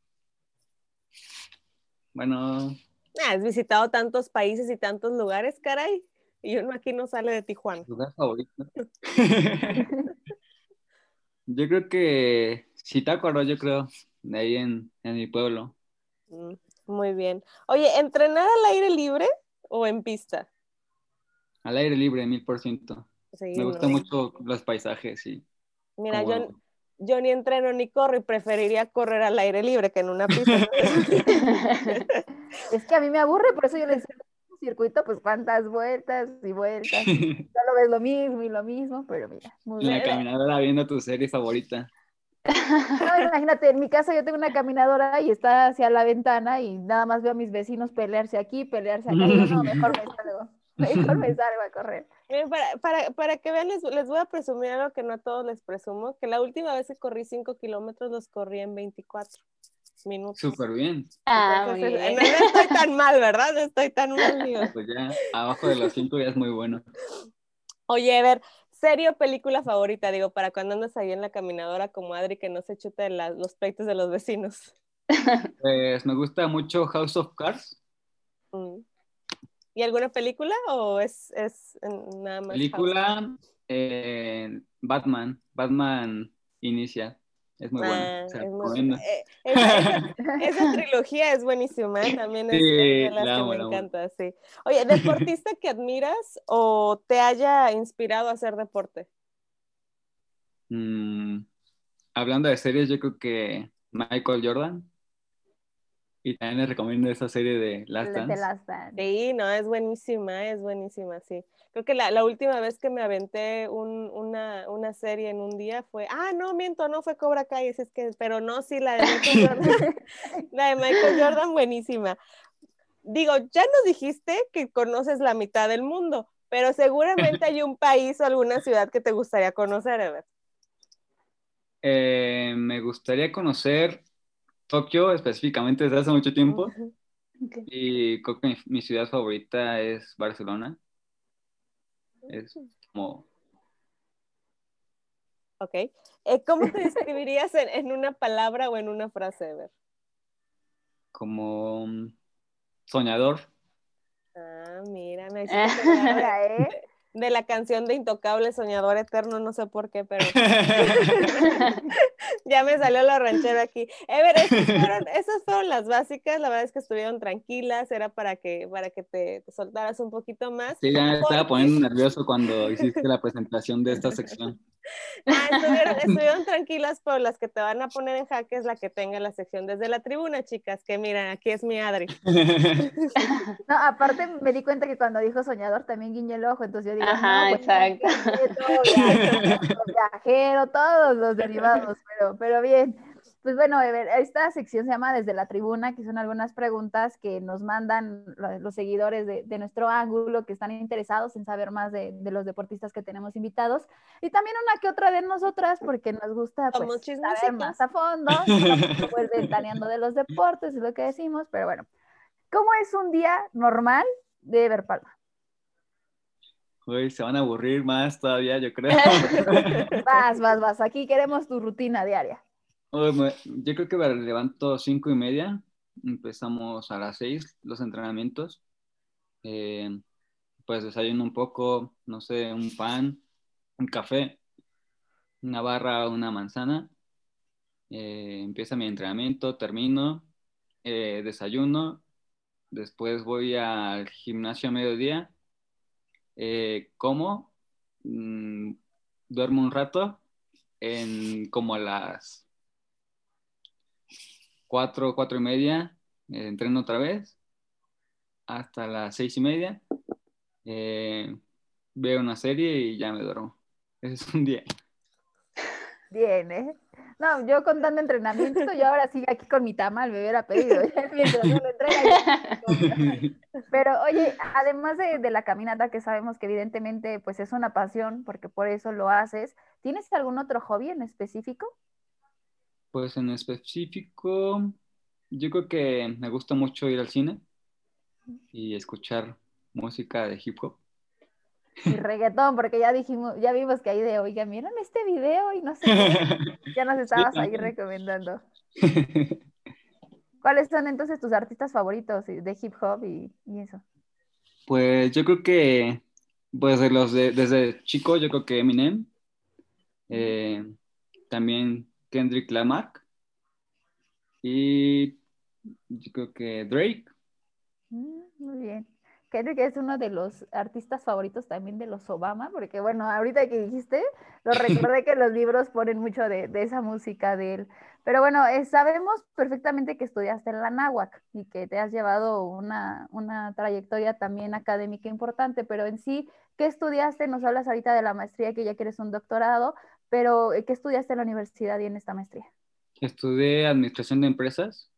Bueno, Ah, has visitado tantos países y tantos lugares, caray. Y uno aquí no sale de Tijuana. ¿Lugar favorito? yo creo que si te acuerdas, yo creo, de ahí en, mi pueblo. Mm, muy bien. Oye, ¿entrenar al aire libre o en pista? Al aire libre, mil por ciento. Me gustan mucho los paisajes y... Mira, yo, yo ni entreno ni corro y preferiría correr al aire libre que en una pista. es que a mí me aburre, por eso yo le decía un circuito, pues cuántas vueltas y vueltas. Solo ves lo mismo y lo mismo, pero mira. Muy la caminadora viendo tu serie favorita. No, imagínate, en mi casa yo tengo una caminadora y está hacia la ventana y nada más veo a mis vecinos pelearse aquí, pelearse acá. Y no, mejor me salgo. Mejor me salgo a correr. Para, para, para, que vean, les, les, voy a presumir algo que no a todos les presumo, que la última vez que corrí 5 kilómetros los corrí en 24 minutos. Súper bien. Ah, No, estoy tan mal, ¿verdad? No estoy tan mal. Pues ya, abajo de los 5 ya es muy bueno. Oye, a ver, serio película favorita, digo, para cuando andas ahí en la caminadora como Adri, que no se chute los peitos de los vecinos. Pues me gusta mucho House of Cards. ¿Y alguna película o es, es nada más? Película, eh, Batman. Batman inicia. Es muy buena. Ah, eh, esa, trilogía es buenísima, ¿eh? también es de las que me encanta, sí. Oye, ¿deportista que admiras o te haya inspirado a hacer deporte? Mm, hablando de series, yo creo que Michael Jordan. Y también les recomiendo esa serie de Last Dance. Sí, no, es buenísima, es buenísima, sí. Creo que la, la última vez que me aventé un, una, una, serie en un día fue, ah, no, miento, no fue Cobra Kai, es, que, pero no, sí, la de Michael Jordan, la de Michael Jordan, buenísima. Digo, ya nos dijiste que conoces la mitad del mundo, pero seguramente hay un país o alguna ciudad que te gustaría conocer, Ever. Eh, me gustaría conocer Tokio específicamente desde hace mucho tiempo. Y creo que mi, ciudad favorita es Barcelona. Es como... Ok. Eh, ¿Cómo te describirías en, una palabra o en una frase, Ever? Como soñador. Ah, mira, me ¿eh? de la canción de Intocable Soñador Eterno, no sé por qué, pero ya me salió la ranchera aquí. Ever, esas fueron, las básicas, la verdad es que estuvieron tranquilas, era para que, para que te, soltaras un poquito más. Sí, ya me estaba poniendo nervioso cuando hiciste la presentación de esta sección. Ah, estuvieron, tranquilas, pero las que te van a poner en jaque es la que tenga la sección desde la tribuna, chicas, que miren, aquí es mi Adri. No, aparte me di cuenta que cuando dijo soñador también guiñé el ojo, entonces yo digo, Ajá, pues, exacto. viajero, todos los derivados, pero, pero bien. Pues bueno, esta sección se llama Desde la Tribuna, que son algunas preguntas que nos mandan los seguidores de, nuestro ángulo, que están interesados en saber más de, los deportistas que tenemos invitados, y también una que otra de nosotras, porque nos gusta pues, saber más a fondo, pues ventaneando de los deportes, es lo que decimos, pero bueno, ¿cómo es un día normal de Ever Palma? Uy, se van a aburrir más todavía, yo creo. vas, vas, vas, aquí queremos tu rutina diaria. Yo creo que me levanto cinco y media, empezamos a las seis los entrenamientos, eh, pues desayuno un poco, no sé, un pan, un café, una barra, una manzana, eh, empieza mi entrenamiento, termino, eh, desayuno, después voy al gimnasio a mediodía, como, mm, duermo un rato, en como a las cuatro, cuatro y media, eh, entreno otra vez, hasta las seis y media, eh, veo una serie y ya me duermo. Ese es un día. Bien, ¿eh? No, yo contando entrenamiento, yo ahora sigo aquí con mi tamal, me hubiera pedido. Mientras no lo Pero oye, además de, de, la caminata, que sabemos que evidentemente pues es una pasión, porque por eso lo haces, ¿tienes algún otro hobby en específico? Pues en específico, yo creo que me gusta mucho ir al cine y escuchar música de hip hop. Y reggaetón, porque ya dijimos, ya vimos que hay de, oiga, miren este video y no sé ya nos estabas ahí recomendando. ¿Cuáles son entonces tus artistas favoritos de hip hop y, eso? Pues yo creo que, pues de los de, desde chico, yo creo que Eminem, eh, también Kendrick Lamar y yo creo que Drake. Mm, muy bien. Kendrick es uno de los artistas favoritos también de los Obama, porque bueno, ahorita que dijiste, lo recordé que los libros ponen mucho de, esa música de él. Pero bueno, eh, sabemos perfectamente que estudiaste en la náhuac y que te has llevado una, una, trayectoria también académica importante, pero en sí, ¿qué estudiaste? Nos hablas ahorita de la maestría, que ya quieres un doctorado, pero, eh, ¿qué estudiaste en la universidad y en esta maestría? Estudié Administración de Empresas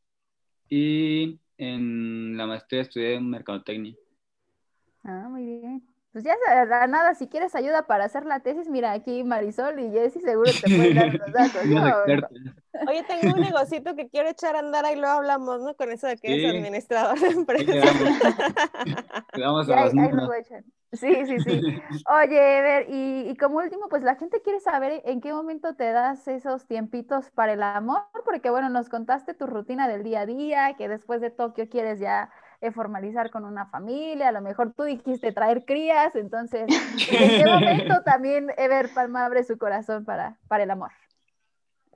y en la maestría estudié Mercadotecnia. Ah, muy bien. Pues ya nada, si quieres ayuda para hacer la tesis, mira aquí Marisol y Jessy seguro te pueden dar los datos. Oye, tengo un negocito que quiero echar a andar, ahí lo hablamos, ¿no? Con eso de que es administrador de empresas. vamos a las Sí, sí, sí. Oye, ver, y, y, como último, pues la gente quiere saber en qué momento te das esos tiempitos para el amor, porque bueno, nos contaste tu rutina del día a día, que después de Tokio quieres ya formalizar con una familia, a lo mejor tú dijiste traer crías, entonces, ¿en qué momento también Ever Palma abre su corazón para, para el amor?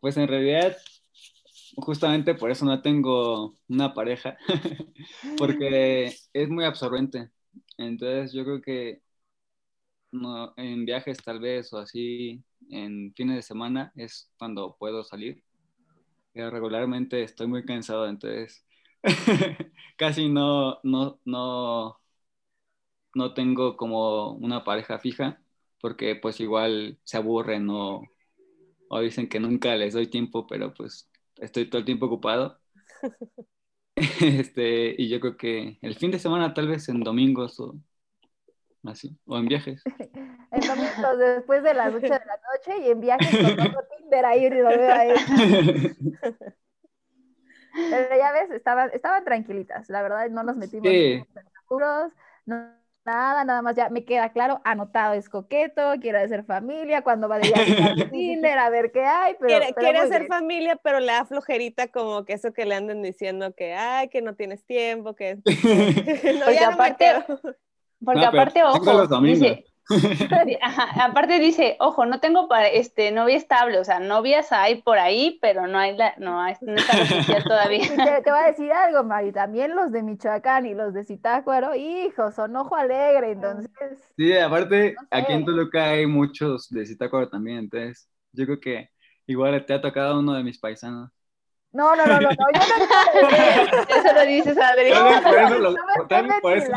Pues en realidad, justamente por eso no tengo una pareja, porque es muy absorbente entonces yo creo que no, en viajes tal vez o así, en fines de semana es cuando puedo salir. Pero regularmente estoy muy cansado, entonces casi no, no, no, no tengo como una pareja fija, porque pues igual se aburren o, o dicen que nunca les doy tiempo, pero pues estoy todo el tiempo ocupado. Este, y yo creo que el fin de semana, tal vez en domingos o así, o en viajes. en domingos, después de las 8 de la noche y en viajes con otro Tinder ahí y volver a ir. Pero ya ves, estaban, estaban tranquilitas, la verdad, no nos metimos en apuros, no Nada, nada más ya me queda claro, anotado es coqueto, quiere hacer familia, cuando va de viaje a Tinder, a ver qué hay. Pero, quiere, hacer familia, pero le da flojerita como que eso que le anden diciendo que, ay, que no tienes tiempo, que... porque aparte, porque aparte, ojo, dice, aparte dice, ojo, no tengo para este novia estable, o sea, novias hay por ahí, pero no hay la, no, hay, no está oficial todavía. Te, te, voy a decir algo, Mari, también los de Michoacán y los de Zitácuaro, hijos, son ojo alegre, entonces. Sí, aparte, aquí en Toluca hay muchos de Zitácuaro también, entonces yo creo que igual te ha tocado uno de mis paisanos. No, no, no, no, no, yo no Eso lo dices, Adrián. por eso, lo, por eso,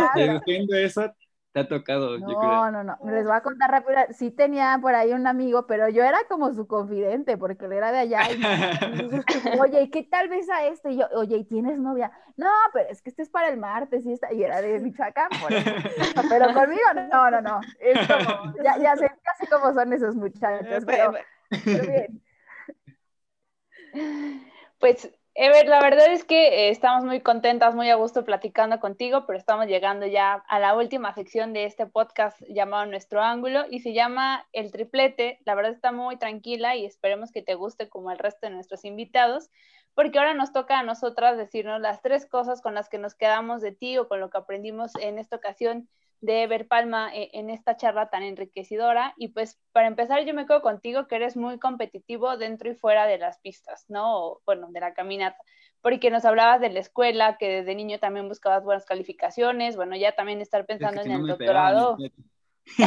eso, te ha tocado, no, yo creo. No, no, Les voy a contar rápido. Sí tenía por ahí un amigo, pero yo era como su confidente, porque él era de allá. Y, oye, ¿y qué tal ves a este? Y yo, oye, ¿y tienes novia? No, pero es que este es para el martes y, esta, y era de Michoacán, por eso. Pero conmigo, no, no, no. Es como, ya, ya sé casi cómo son esos muchachos, pero, pero bien. Pues Ever, la verdad es que eh, estamos muy contentas, muy a gusto platicando contigo, pero estamos llegando ya a la última sección de este podcast llamado Nuestro Ángulo y se llama El Triplete. La verdad está muy tranquila y esperemos que te guste como el resto de nuestros invitados, porque ahora nos toca a nosotras decirnos las tres cosas con las que nos quedamos de ti o con lo que aprendimos en esta ocasión de Ever Palma eh, en esta charla tan enriquecedora. Y pues para empezar, yo me quedo contigo que eres muy competitivo dentro y fuera de las pistas, ¿no? bueno, de la caminata, porque nos hablabas de la escuela, que desde niño también buscabas buenas calificaciones, bueno, ya también estar pensando en el doctorado.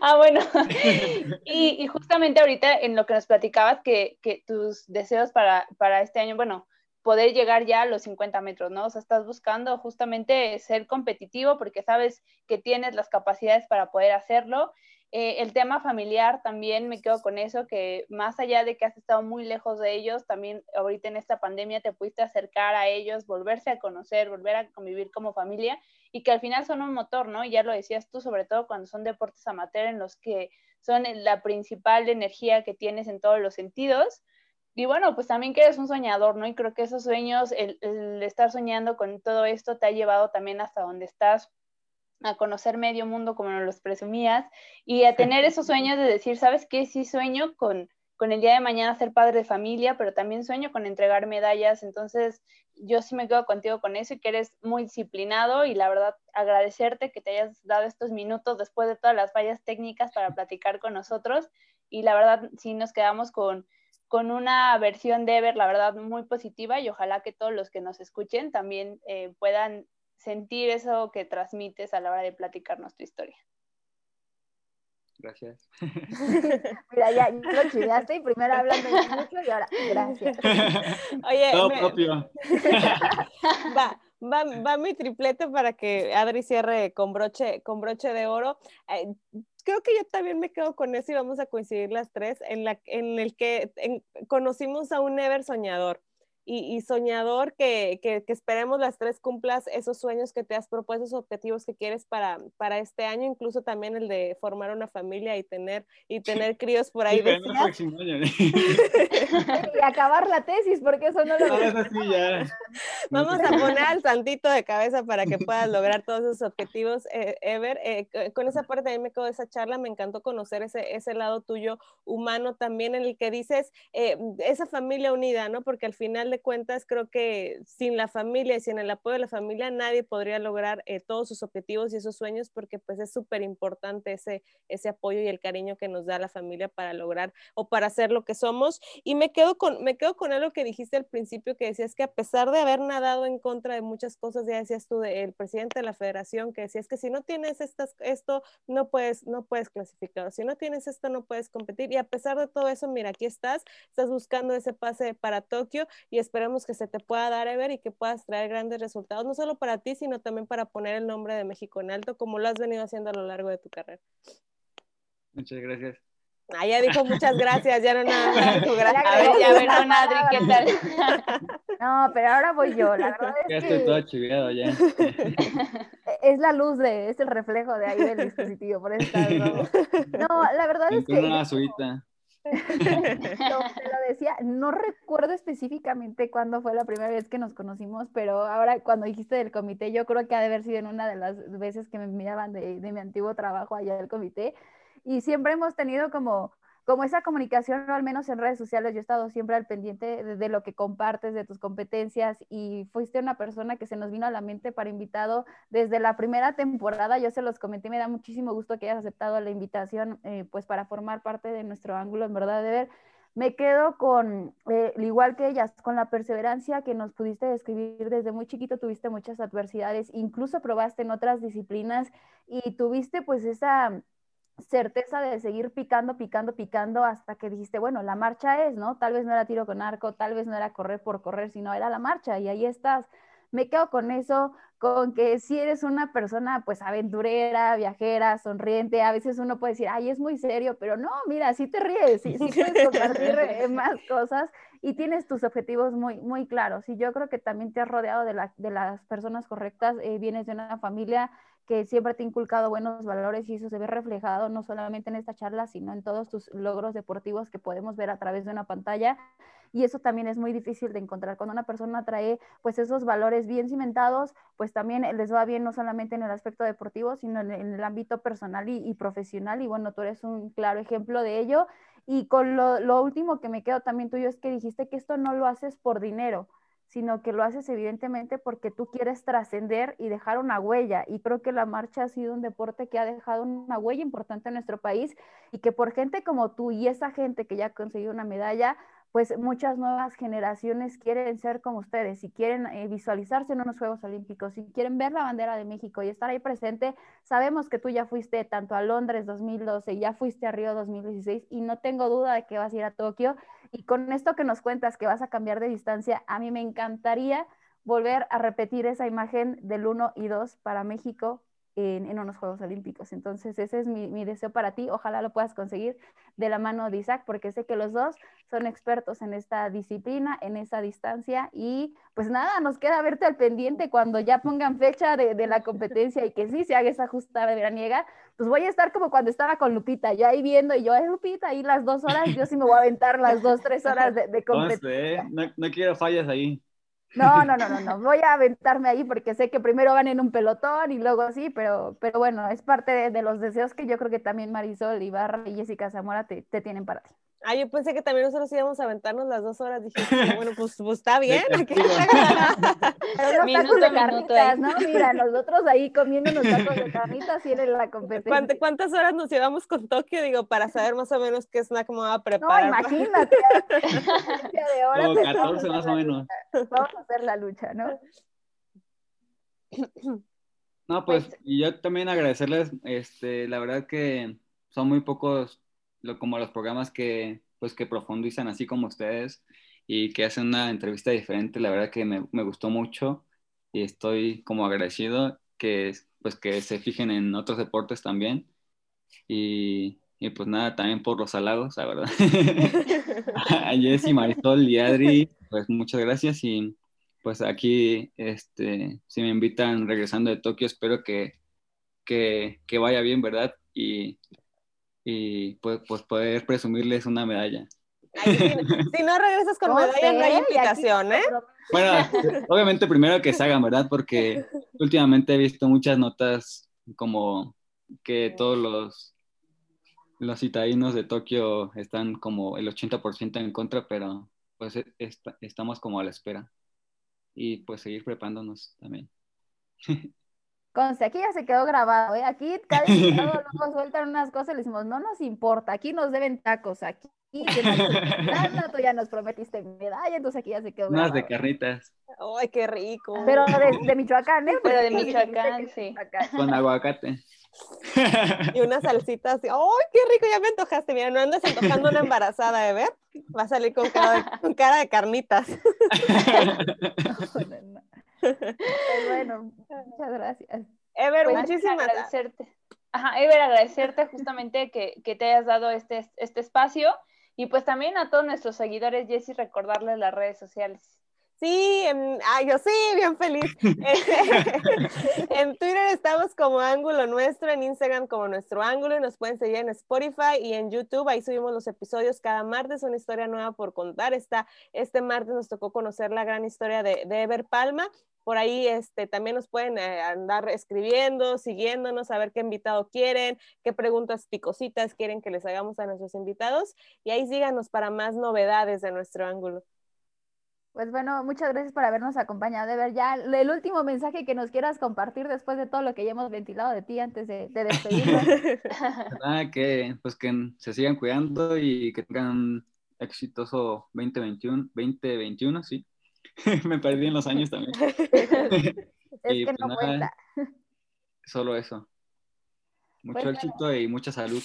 ah, bueno. y, justamente ahorita en lo que nos platicabas, que, que tus deseos para, para este año, bueno, poder llegar ya a los 50 metros, ¿no? O sea, estás buscando justamente ser competitivo porque sabes que tienes las capacidades para poder hacerlo. Eh, el tema familiar también me quedo con eso, que más allá de que has estado muy lejos de ellos, también ahorita en esta pandemia te pudiste acercar a ellos, volverse a conocer, volver a convivir como familia y que al final son un motor, ¿no? Y ya lo decías tú, sobre todo cuando son deportes amateur en los que son la principal energía que tienes en todos los sentidos y bueno, pues también que eres un soñador, ¿no? Y creo que esos sueños, el, estar soñando con todo esto te ha llevado también hasta donde estás, a conocer medio mundo como nos los presumías, y a tener esos sueños de decir, ¿sabes qué? Sí sueño con, con el día de mañana ser padre de familia, pero también sueño con entregar medallas, entonces yo sí me quedo contigo con eso y que eres muy disciplinado y la verdad agradecerte que te hayas dado estos minutos después de todas las fallas técnicas para platicar con nosotros y la verdad sí nos quedamos con con una versión de Ever, la verdad, muy positiva y ojalá que todos los que nos escuchen también eh, puedan sentir eso que transmites a la hora de platicarnos tu historia. Gracias. Mira, ya, lo chingaste y primero hablando mucho y ahora, gracias. Oye, Todo propio. Va, va, va, mi triplete para que Adri cierre con broche, con broche de oro. Eh, creo que yo también me quedo con eso y vamos a coincidir las tres en, la, en el que conocimos a un Ever soñador y, soñador que, que, esperemos las tres cumplas esos sueños que te has propuesto, esos objetivos que quieres para, para este año, incluso también el de formar una familia y tener, y tener críos por ahí. y acabar la tesis, porque eso no lo... Vamos a poner al santito de cabeza para que puedas lograr todos esos objetivos, eh, Ever. Eh, con esa parte también me quedo de esa charla, me encantó conocer ese, ese lado tuyo humano también en el que dices eh, esa familia unida, ¿no? Porque al final de cuentas, creo que sin la familia y sin el apoyo de la familia, nadie podría lograr eh, todos sus objetivos y esos sueños, porque pues es súper importante ese, ese apoyo y el cariño que nos da la familia para lograr o para hacer lo que somos. Y me quedo con, me quedo con algo que dijiste al principio, que decías que a pesar de haber nadado en contra de muchas cosas, ya decías tú, el presidente de la federación, que decías que si no tienes estas, esto, no puedes, no puedes clasificar, si no tienes esto, no puedes competir. Y a pesar de todo eso, mira, aquí estás, estás buscando ese pase para Tokio y esperemos que se te pueda dar, Ever, y que puedas traer grandes resultados, no solo para ti, sino también para poner el nombre de México en alto, como lo has venido haciendo a lo largo de tu carrera. Muchas gracias. Ah, ya dijo muchas gracias, ya no nada gracias. A ver, ya ver, Adri, ¿qué tal? No, pero ahora voy yo, la verdad es ya estoy todo chiviado ya. Es la luz de, es el reflejo de ahí del dispositivo, por eso No, la verdad es que... Una azulita. te lo decía, no recuerdo específicamente cuándo fue la primera vez que nos conocimos, pero ahora cuando dijiste del comité, yo creo que ha de haber sido en una de las veces que me enviaban de, de mi antiguo trabajo allá del comité, y siempre hemos tenido como como esa comunicación, al menos en redes sociales, yo he estado siempre al pendiente de, lo que compartes, de tus competencias y fuiste una persona que se nos vino a la mente para invitado desde la primera temporada. Yo se los comenté, me da muchísimo gusto que hayas aceptado la invitación, eh, pues para formar parte de nuestro ángulo, en verdad, de ver. Me quedo con, eh, igual que ellas, con la perseverancia que nos pudiste describir desde muy chiquito, tuviste muchas adversidades, incluso probaste en otras disciplinas y tuviste pues esa certeza de seguir picando, picando, picando hasta que dijiste, bueno, la marcha es, ¿no? Tal vez no era tiro con arco, tal vez no era correr por correr, sino era la marcha y ahí estás. Me quedo con eso, con que si eres una persona pues aventurera, viajera, sonriente, a veces uno puede decir, ay, es muy serio, pero no, mira, sí te ríes, sí, sí puedes compartir más cosas y tienes tus objetivos muy, muy claros. Y yo creo que también te has rodeado de, la, de las personas correctas, eh, vienes de una familia que siempre te ha inculcado buenos valores y eso se ve reflejado no solamente en esta charla, sino en todos tus logros deportivos que podemos ver a través de una pantalla. Y eso también es muy difícil de encontrar. Cuando una persona trae pues esos valores bien cimentados, pues también les va bien no solamente en el aspecto deportivo, sino en, el ámbito personal y, profesional. Y bueno, tú eres un claro ejemplo de ello. Y con lo, último que me quedo también tuyo es que dijiste que esto no lo haces por dinero sino que lo haces evidentemente porque tú quieres trascender y dejar una huella. Y creo que la marcha ha sido un deporte que ha dejado una huella importante en nuestro país y que por gente como tú y esa gente que ya ha conseguido una medalla, pues muchas nuevas generaciones quieren ser como ustedes y quieren eh, visualizarse en unos Juegos Olímpicos y quieren ver la bandera de México y estar ahí presente. Sabemos que tú ya fuiste tanto a Londres 2012, ya fuiste a Río 2016 y no tengo duda de que vas a ir a Tokio. Y con esto que nos cuentas que vas a cambiar de distancia, a mí me encantaría volver a repetir esa imagen del 1 y 2 para México en, unos Juegos Olímpicos. Entonces, ese es mi, deseo para ti. Ojalá lo puedas conseguir de la mano de Isaac, porque sé que los dos son expertos en esta disciplina, en esa distancia. Y pues nada, nos queda verte al pendiente cuando ya pongan fecha de, la competencia y que sí se haga esa justa veraniega. Pues voy a estar como cuando estaba con Lupita, ya ahí viendo, y yo, es Lupita, ahí las dos horas, yo sí me voy a aventar las dos, tres horas de, de competencia. No, no quiero fallas ahí. No, no, no, no, no, voy a aventarme ahí porque sé que primero van en un pelotón y luego así, pero, pero bueno, es parte de, los deseos que yo creo que también Marisol Ibarra y Jessica Zamora te, te tienen para ti. Ah, yo pensé que también nosotros íbamos a aventarnos las dos horas. Dije, bueno, pues, pues está bien. Aquí Pero los tacos de carnitas, ¿no? Mira, nosotros ahí comiendo los tacos de carnitas y en la competencia. ¿Cuántas, horas nos llevamos con Tokio? Digo, para saber más o menos qué snack me va a preparar. No, imagínate. de horas Como 14 más o menos. Vamos a hacer la lucha, ¿no? No, pues, pues yo también agradecerles, este, la verdad que son muy pocos como los programas que, pues, que profundizan así como ustedes y que hacen una entrevista diferente, la verdad que me, me gustó mucho y estoy como agradecido que, pues, que se fijen en otros deportes también. Y, y pues nada, también por los halagos, la verdad. a Jessy, Marisol y Adri, pues muchas gracias y pues aquí, este, si me invitan regresando de Tokio, espero que, que, que vaya bien, ¿verdad? Y y pues, pues poder presumirles una medalla. si, no regresas con medalla, no hay invitación, ¿eh? Bueno, obviamente primero que se hagan, ¿verdad? Porque últimamente he visto muchas notas como que todos los, los citadinos de Tokio están como el 80% en contra, pero pues e, estamos como a la espera. Y pues seguir preparándonos también. Conste, aquí ya se quedó grabado, ¿eh? Aquí cada invitado luego sueltan unas cosas y le decimos, no nos importa, aquí nos deben tacos, aquí tú ya nos prometiste medalla, entonces aquí ya se quedó grabado. Unas de carnitas. ¡Ay, qué rico! Pero de, de Michoacán, ¿eh? Pero de Michoacán, sí. Con aguacate. Y una salsita así, ¡ay, qué rico! Ya me antojaste, mira, no andas antojando una embarazada, ¿eh? Ver? Va a salir con cara de, con cara de carnitas. Pues bueno, muchas gracias. Ever, pues, muchísimas agradecerte. Ajá, Ever, agradecerte justamente que, que, te hayas dado este, este espacio y pues también a todos nuestros seguidores, Jessy, recordarles las redes sociales. Sí, ay, yo sí, bien feliz. en Twitter estamos como Ángulo Nuestro, en Instagram como Nuestro Ángulo y nos pueden seguir en Spotify y en YouTube. Ahí subimos los episodios cada martes, una historia nueva por contar. Esta, este martes nos tocó conocer la gran historia de, de Ever Palma por ahí este, también nos pueden eh, andar escribiendo, siguiéndonos, a ver qué invitado quieren, qué preguntas picositas quieren que les hagamos a nuestros invitados. Y ahí síganos para más novedades de nuestro ángulo. Pues bueno, muchas gracias por habernos acompañado. De ver, ya el último mensaje que nos quieras compartir después de todo lo que ya hemos ventilado de ti antes de, de despedirnos. que, pues que se sigan cuidando y que tengan un exitoso 2021, 2021, sí. Me perdí en los años también. es que pues no cuenta. Solo eso. Mucho pues éxito y mucha salud.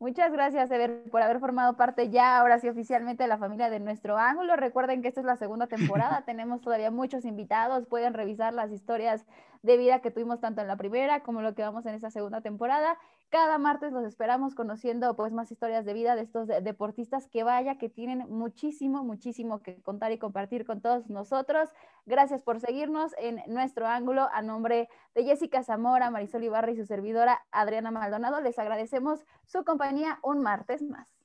Muchas gracias, Ever, por haber formado parte ya, ahora sí, oficialmente de la familia de nuestro ángulo. Recuerden que esta es la segunda temporada, tenemos todavía muchos invitados, pueden revisar las historias de vida que tuvimos tanto en la primera como lo que vamos en esta segunda temporada. Cada martes los esperamos conociendo pues más historias de vida de estos deportistas que vaya, que tienen muchísimo, muchísimo que contar y compartir con todos nosotros. Gracias por seguirnos en nuestro ángulo. A nombre de Jessica Zamora, Marisol Ibarra y su servidora Adriana Maldonado, les agradecemos su compañía un martes más.